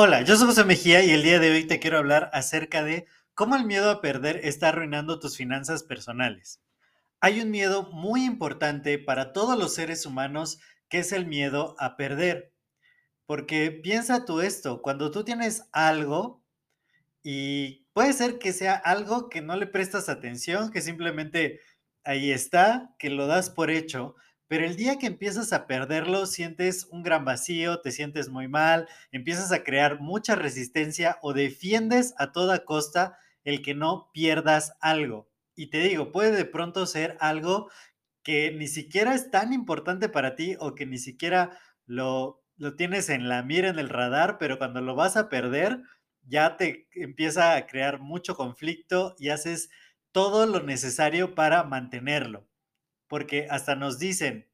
Hola, yo soy José Mejía y el día de hoy te quiero hablar acerca de cómo el miedo a perder está arruinando tus finanzas personales. Hay un miedo muy importante para todos los seres humanos que es el miedo a perder. Porque piensa tú esto, cuando tú tienes algo y puede ser que sea algo que no le prestas atención, que simplemente ahí está, que lo das por hecho, pero el día que empiezas a perderlo, sientes un gran vacío, te sientes muy mal, empiezas a crear mucha resistencia o defiendes a toda costa el que no pierdas algo. Y te digo, puede de pronto ser algo que ni siquiera es tan importante para ti o que ni siquiera lo, lo tienes en la mira, en el radar, pero cuando lo vas a perder, ya te empieza a crear mucho conflicto y haces todo lo necesario para mantenerlo porque hasta nos dicen,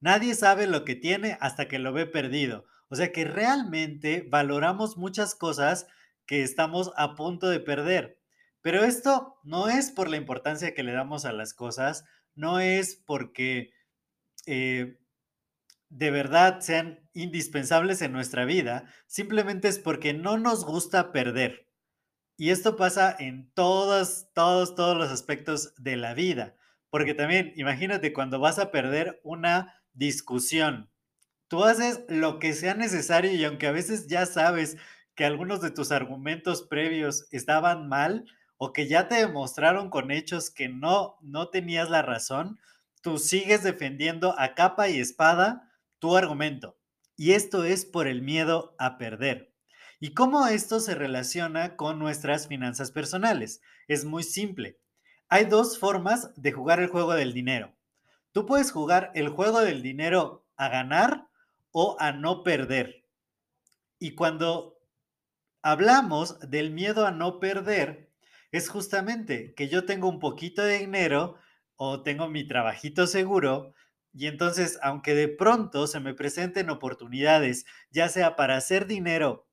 nadie sabe lo que tiene hasta que lo ve perdido. O sea que realmente valoramos muchas cosas que estamos a punto de perder. Pero esto no es por la importancia que le damos a las cosas, no es porque eh, de verdad sean indispensables en nuestra vida, simplemente es porque no nos gusta perder. Y esto pasa en todos, todos, todos los aspectos de la vida. Porque también, imagínate cuando vas a perder una discusión. Tú haces lo que sea necesario y aunque a veces ya sabes que algunos de tus argumentos previos estaban mal o que ya te demostraron con hechos que no, no tenías la razón, tú sigues defendiendo a capa y espada tu argumento. Y esto es por el miedo a perder. ¿Y cómo esto se relaciona con nuestras finanzas personales? Es muy simple. Hay dos formas de jugar el juego del dinero. Tú puedes jugar el juego del dinero a ganar o a no perder. Y cuando hablamos del miedo a no perder, es justamente que yo tengo un poquito de dinero o tengo mi trabajito seguro y entonces, aunque de pronto se me presenten oportunidades, ya sea para hacer dinero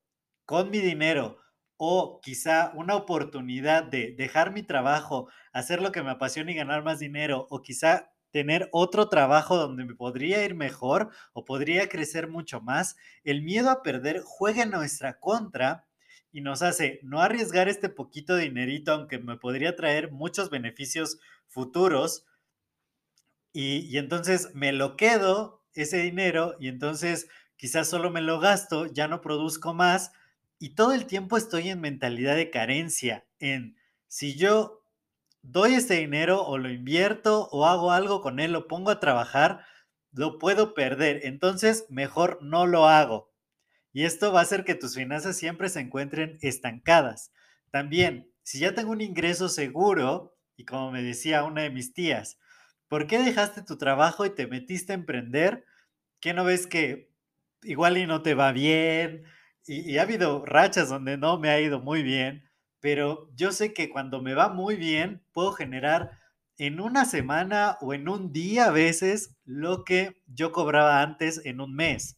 con mi dinero o quizá una oportunidad de dejar mi trabajo, hacer lo que me apasiona y ganar más dinero, o quizá tener otro trabajo donde me podría ir mejor o podría crecer mucho más, el miedo a perder juega en nuestra contra y nos hace no arriesgar este poquito dinerito, aunque me podría traer muchos beneficios futuros. Y, y entonces me lo quedo ese dinero y entonces quizás solo me lo gasto, ya no produzco más y todo el tiempo estoy en mentalidad de carencia, en si yo doy ese dinero o lo invierto o hago algo con él, lo pongo a trabajar, lo puedo perder. Entonces, mejor no lo hago. Y esto va a hacer que tus finanzas siempre se encuentren estancadas. También, si ya tengo un ingreso seguro, y como me decía una de mis tías, ¿por qué dejaste tu trabajo y te metiste a emprender? ¿Qué no ves que igual y no te va bien? Y, ha habido rachas donde no me ha ido muy bien, pero yo sé que cuando me va muy bien, puedo generar en una semana o en un día a veces lo que yo cobraba antes en un mes.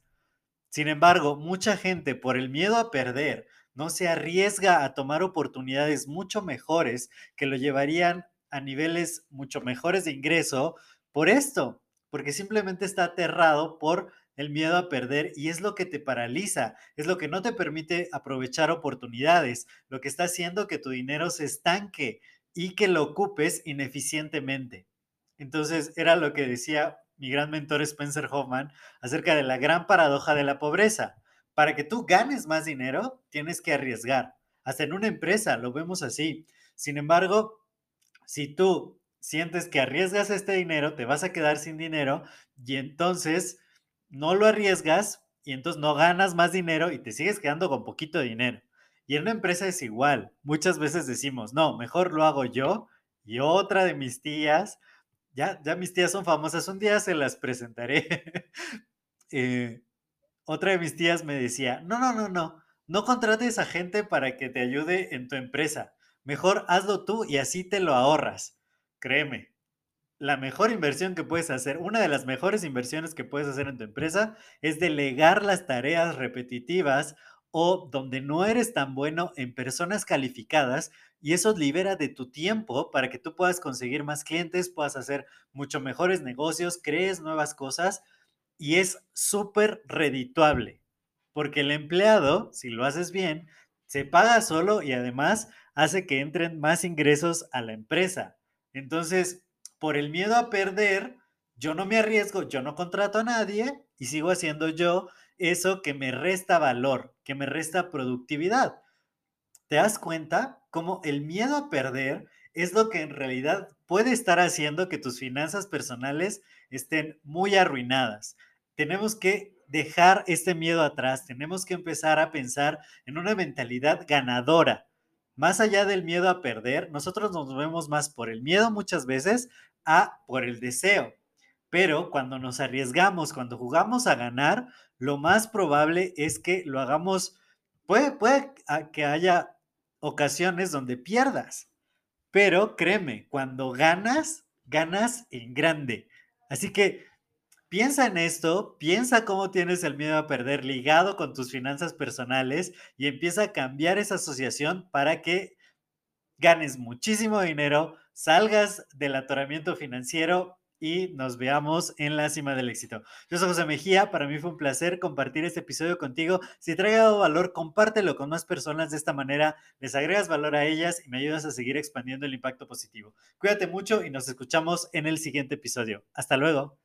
Sin embargo, mucha gente por el miedo a perder no se arriesga a tomar oportunidades mucho mejores que lo llevarían a niveles mucho mejores de ingreso por esto, porque simplemente está aterrado por el miedo a perder y es lo que te paraliza, es lo que no te permite aprovechar oportunidades, lo que está haciendo que tu dinero se estanque y que lo ocupes ineficientemente. Entonces, era lo que decía mi gran mentor Spencer Hoffman acerca de la gran paradoja de la pobreza. Para que tú ganes más dinero, tienes que arriesgar. Hasta en una empresa lo vemos así. Sin embargo, si tú sientes que arriesgas este dinero, te vas a quedar sin dinero y entonces no lo arriesgas y entonces no ganas más dinero y te sigues quedando con poquito dinero. Y en una empresa es igual. Muchas veces decimos, no, mejor lo hago yo y otra de mis tías ya, ya mis tías son famosas, un día se las presentaré. Eh, otra de mis tías me decía, no, no, no, no, no contrates a gente para que te ayude en tu empresa. Mejor hazlo tú y así te lo ahorras. Créeme, la mejor inversión que puedes hacer, una de las mejores inversiones que puedes hacer en tu empresa es delegar las tareas repetitivas o donde no eres tan bueno en personas calificadas y eso libera de tu tiempo para que tú puedas conseguir más clientes, puedas hacer mucho mejores negocios, crees nuevas cosas y es súper redituable, porque el empleado, si lo haces bien, se paga solo y además hace que entren más ingresos a la empresa. Entonces, por el miedo a perder, yo no me arriesgo, yo no contrato a nadie y sigo haciendo yo eso que me resta valor, que me resta productividad. ¿Te das cuenta cómo el miedo a perder es lo que en realidad puede estar haciendo que tus finanzas personales estén muy arruinadas? Tenemos que dejar este miedo atrás, tenemos que empezar a pensar en una mentalidad ganadora. Más allá del miedo a perder, nosotros nos movemos más por el miedo muchas veces a por el deseo. Pero cuando nos arriesgamos, cuando jugamos a ganar, lo más probable es que lo hagamos, puede, puede que haya ocasiones donde pierdas, pero créeme, cuando ganas, ganas en grande. Así que piensa en esto, piensa cómo tienes el miedo a perder ligado con tus finanzas personales y empieza a cambiar esa asociación para que ganes muchísimo dinero, salgas del atoramiento financiero y nos veamos en la cima del éxito. Yo soy José Mejía, para mí fue un placer compartir este episodio contigo. Si te ha dado valor, compártelo con más personas de esta manera, les agregas valor a ellas y me ayudas a seguir expandiendo el impacto positivo. Cuídate mucho y nos escuchamos en el siguiente episodio. Hasta luego.